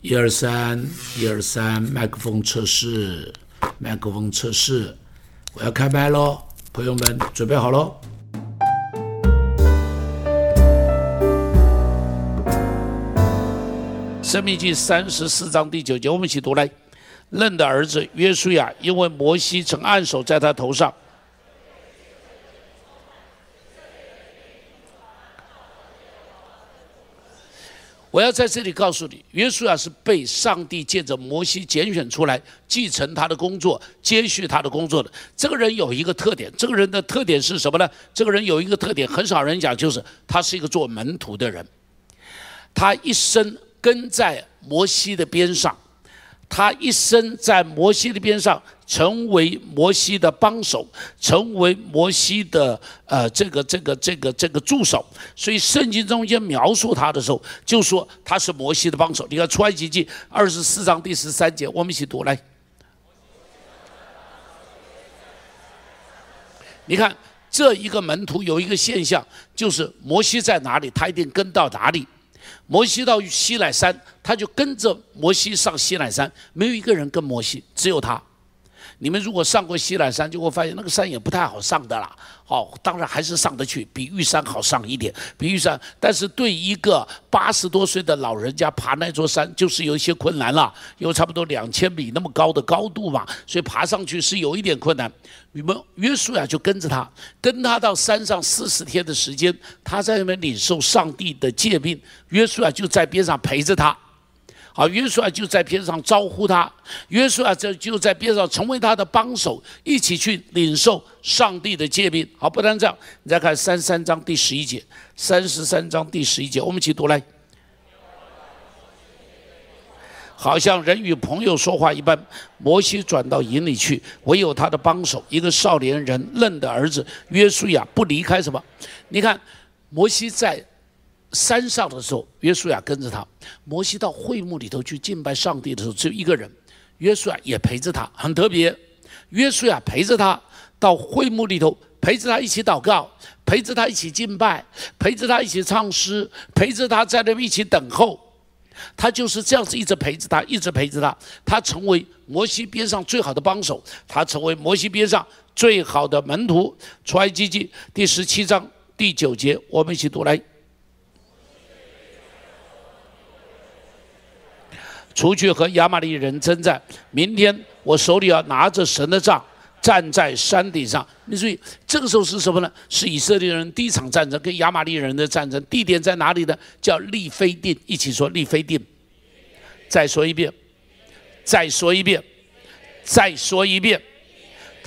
一二三，一二三，麦克风测试，麦克风测试，我要开麦喽，朋友们准备好喽。生命记三十四章第九节，我们一起读来。嫩的儿子约书亚，因为摩西曾按手在他头上。我要在这里告诉你，约书亚是被上帝借着摩西拣选出来，继承他的工作，接续他的工作的。这个人有一个特点，这个人的特点是什么呢？这个人有一个特点，很少人讲，就是他是一个做门徒的人。他一生跟在摩西的边上。他一生在摩西的边上，成为摩西的帮手，成为摩西的呃这个这个这个这个助手。所以圣经中间描述他的时候，就说他是摩西的帮手。你看出埃及记二十四章第十三节，我们一起读来。你看这一个门徒有一个现象，就是摩西在哪里，他一定跟到哪里。摩西到西乃山，他就跟着摩西上西乃山，没有一个人跟摩西，只有他。你们如果上过西乃山，就会发现那个山也不太好上的啦。好，当然还是上得去，比玉山好上一点，比玉山。但是对一个八十多岁的老人家爬那座山，就是有一些困难了，有差不多两千米那么高的高度嘛，所以爬上去是有一点困难。你们约书亚就跟着他，跟他到山上四十天的时间，他在那边领受上帝的诫命，约书亚就在边上陪着他。啊，约书亚就在边上招呼他，约书亚就就在边上成为他的帮手，一起去领受上帝的诫命。好，不但这样，你再看三三章第十一节，三十三章第十一节，我们一起读来。好像人与朋友说话一般，摩西转到营里去，唯有他的帮手，一个少年人嫩的儿子约书亚不离开什么？你看，摩西在。山上的时候，约书亚跟着他；摩西到会幕里头去敬拜上帝的时候，只有一个人，约书亚也陪着他，很特别。约书亚陪着他到会幕里头，陪着他一起祷告，陪着他一起敬拜，陪着他一起唱诗，陪着他在那边一起等候。他就是这样子一直陪着他，一直陪着他。他成为摩西边上最好的帮手，他成为摩西边上最好的门徒。出埃及记第十七章第九节，我们一起读来。出去和亚玛力人征战。明天我手里要拿着神的杖，站在山顶上。你注意，这个时候是什么呢？是以色列人第一场战争，跟亚玛力人的战争。地点在哪里呢？叫利非定。一起说利非定。再说一遍，再说一遍，再说一遍。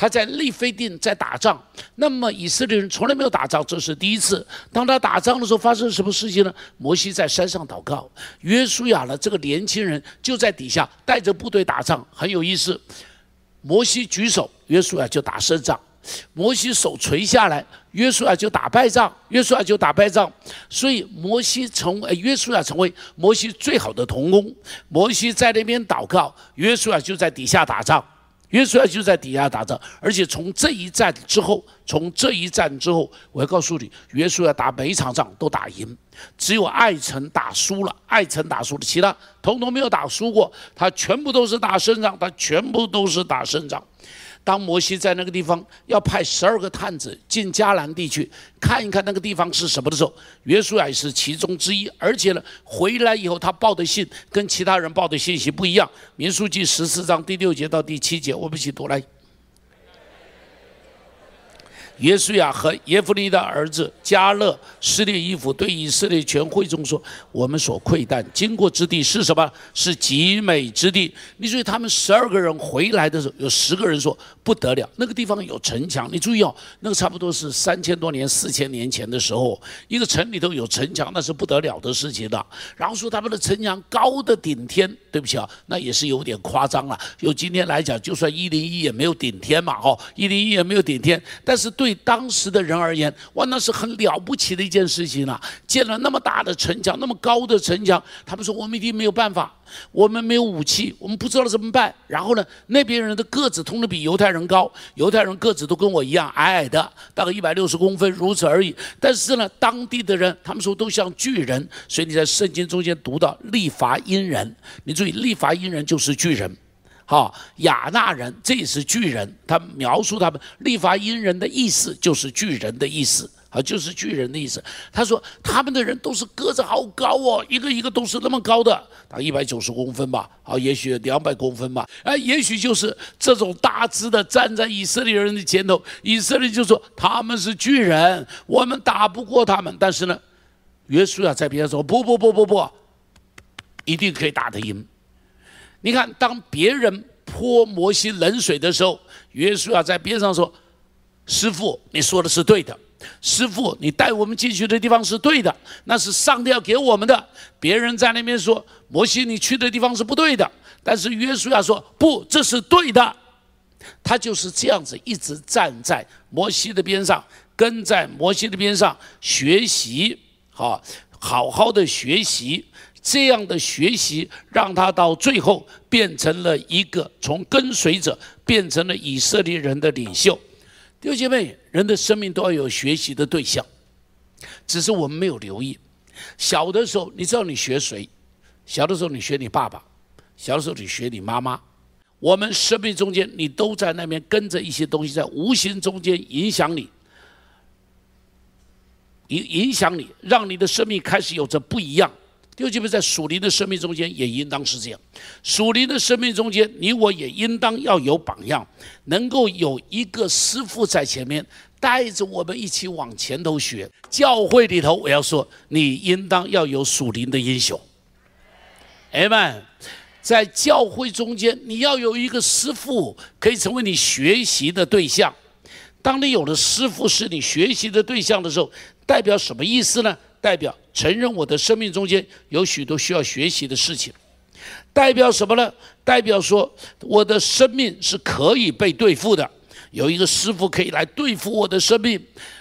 他在利非定在打仗，那么以色列人从来没有打仗，这是第一次。当他打仗的时候，发生什么事情呢？摩西在山上祷告，约书亚呢这个年轻人就在底下带着部队打仗，很有意思。摩西举手，约书亚就打胜仗；摩西手垂下来，约书亚就打败仗，约书亚就打败仗。所以摩西成，约书亚成为摩西最好的同工。摩西在那边祷告，约书亚就在底下打仗。约书亚就在底下打仗，而且从这一战之后，从这一战之后，我要告诉你，约书亚打每一场仗都打赢，只有艾城打输了，艾城打输了，其他统统没有打输过，他全部都是打胜仗，他全部都是打胜仗。当摩西在那个地方要派十二个探子进迦南地区看一看那个地方是什么的时候，约书亚也是其中之一。而且呢，回来以后他报的信跟其他人报的信息不一样。民书记十四章第六节到第七节，我们一起读来。耶稣亚和耶夫利的儿子加勒撕裂衣服，对以色列全会众说：“我们所窥探经过之地是什么？是极美之地。”你注意，他们十二个人回来的时候，有十个人说：“不得了，那个地方有城墙。”你注意哦，那个差不多是三千多年、四千年前的时候，一个城里头有城墙，那是不得了的事情的。然后说他们的城墙高的顶天，对不起啊，那也是有点夸张了。就今天来讲，就算一零一也没有顶天嘛，哦，一零一也没有顶天，但是对。对当时的人而言，哇，那是很了不起的一件事情了。建了那么大的城墙，那么高的城墙，他们说我们一定没有办法。我们没有武器，我们不知道怎么办。然后呢，那边人的个子通常比犹太人高，犹太人个子都跟我一样矮矮的，大概一百六十公分，如此而已。但是呢，当地的人他们说都像巨人，所以你在圣经中间读到利伐因人，你注意利伐因人就是巨人。啊，亚纳人这也是巨人，他描述他们利法因人的意思就是巨人的意思。啊，就是巨人的意思。他说他们的人都是个子好高哦，一个一个都是那么高的，大概一百九十公分吧，啊，也许两百公分吧，哎，也许就是这种大只的站在以色列人的前头，以色列就说他们是巨人，我们打不过他们。但是呢，约书亚在边上说不不不不不，一定可以打得赢。你看，当别人泼摩西冷水的时候，约书亚在边上说：“师傅，你说的是对的。”师傅，你带我们进去的地方是对的，那是上帝要给我们的。别人在那边说摩西，你去的地方是不对的，但是约书亚说不，这是对的。他就是这样子，一直站在摩西的边上，跟在摩西的边上学习，好，好好的学习。这样的学习，让他到最后变成了一个从跟随者变成了以色列人的领袖。弟兄姐妹，人的生命都要有学习的对象，只是我们没有留意。小的时候，你知道你学谁？小的时候你学你爸爸，小的时候你学你妈妈。我们生命中间，你都在那边跟着一些东西，在无形中间影响你，影影响你，让你的生命开始有着不一样。又基本在属灵的生命中间也应当是这样，属灵的生命中间，你我也应当要有榜样，能够有一个师傅在前面带着我们一起往前头学。教会里头，我要说，你应当要有属灵的英雄。哎们，在教会中间，你要有一个师傅，可以成为你学习的对象。当你有了师傅是你学习的对象的时候，代表什么意思呢？代表承认我的生命中间有许多需要学习的事情，代表什么呢？代表说我的生命是可以被对付的，有一个师傅可以来对付我的生命，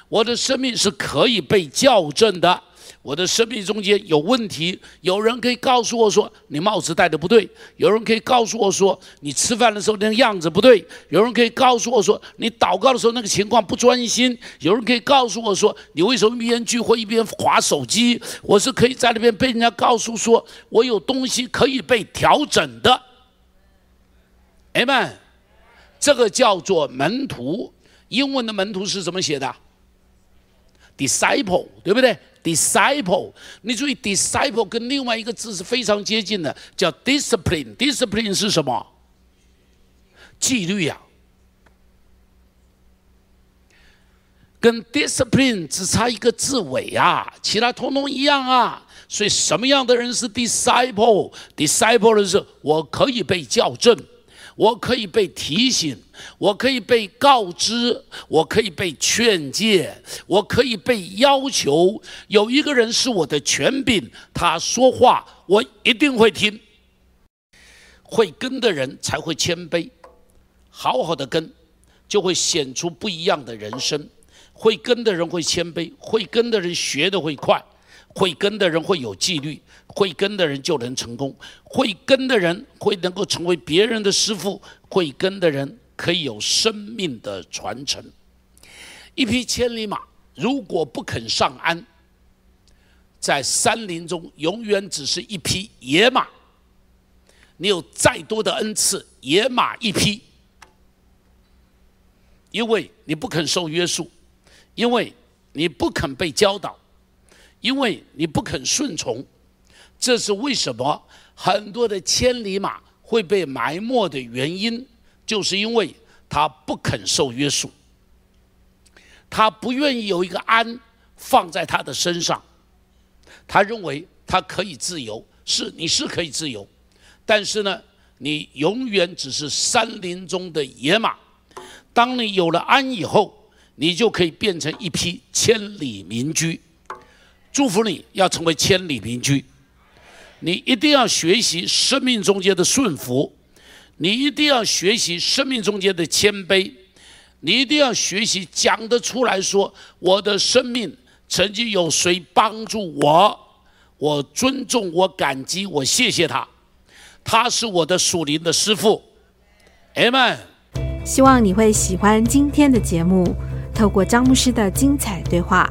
我的生命是可以被校正的。我的生命中间有问题，有人可以告诉我说你帽子戴的不对；有人可以告诉我说你吃饭的时候那个样子不对；有人可以告诉我说你祷告的时候那个情况不专心；有人可以告诉我说你为什么一边聚会一边划手机？我是可以在那边被人家告诉说我有东西可以被调整的。哎们，这个叫做门徒，英文的门徒是怎么写的？disciple，对不对？disciple，你注意，disciple 跟另外一个字是非常接近的，叫 discipline。discipline 是什么？纪律呀。跟 discipline 只差一个字尾啊，其他通通一样啊。所以什么样的人是 disciple？disciple 的是我可以被校正。我可以被提醒，我可以被告知，我可以被劝诫，我可以被要求。有一个人是我的权柄，他说话我一定会听。会跟的人才会谦卑，好好的跟，就会显出不一样的人生。会跟的人会谦卑，会跟的人学的会快。会跟的人会有纪律，会跟的人就能成功，会跟的人会能够成为别人的师傅，会跟的人可以有生命的传承。一匹千里马如果不肯上鞍，在山林中永远只是一匹野马。你有再多的恩赐，野马一匹，因为你不肯受约束，因为你不肯被教导。因为你不肯顺从，这是为什么很多的千里马会被埋没的原因，就是因为他不肯受约束，他不愿意有一个鞍放在他的身上，他认为他可以自由，是你是可以自由，但是呢，你永远只是山林中的野马，当你有了鞍以后，你就可以变成一匹千里名驹。祝福你要成为千里民居，你一定要学习生命中间的顺服，你一定要学习生命中间的谦卑，你一定要学习讲得出来说我的生命曾经有谁帮助我，我尊重，我感激，我谢谢他。他是我的属灵的师傅。Amen。希望你会喜欢今天的节目，透过张牧师的精彩对话，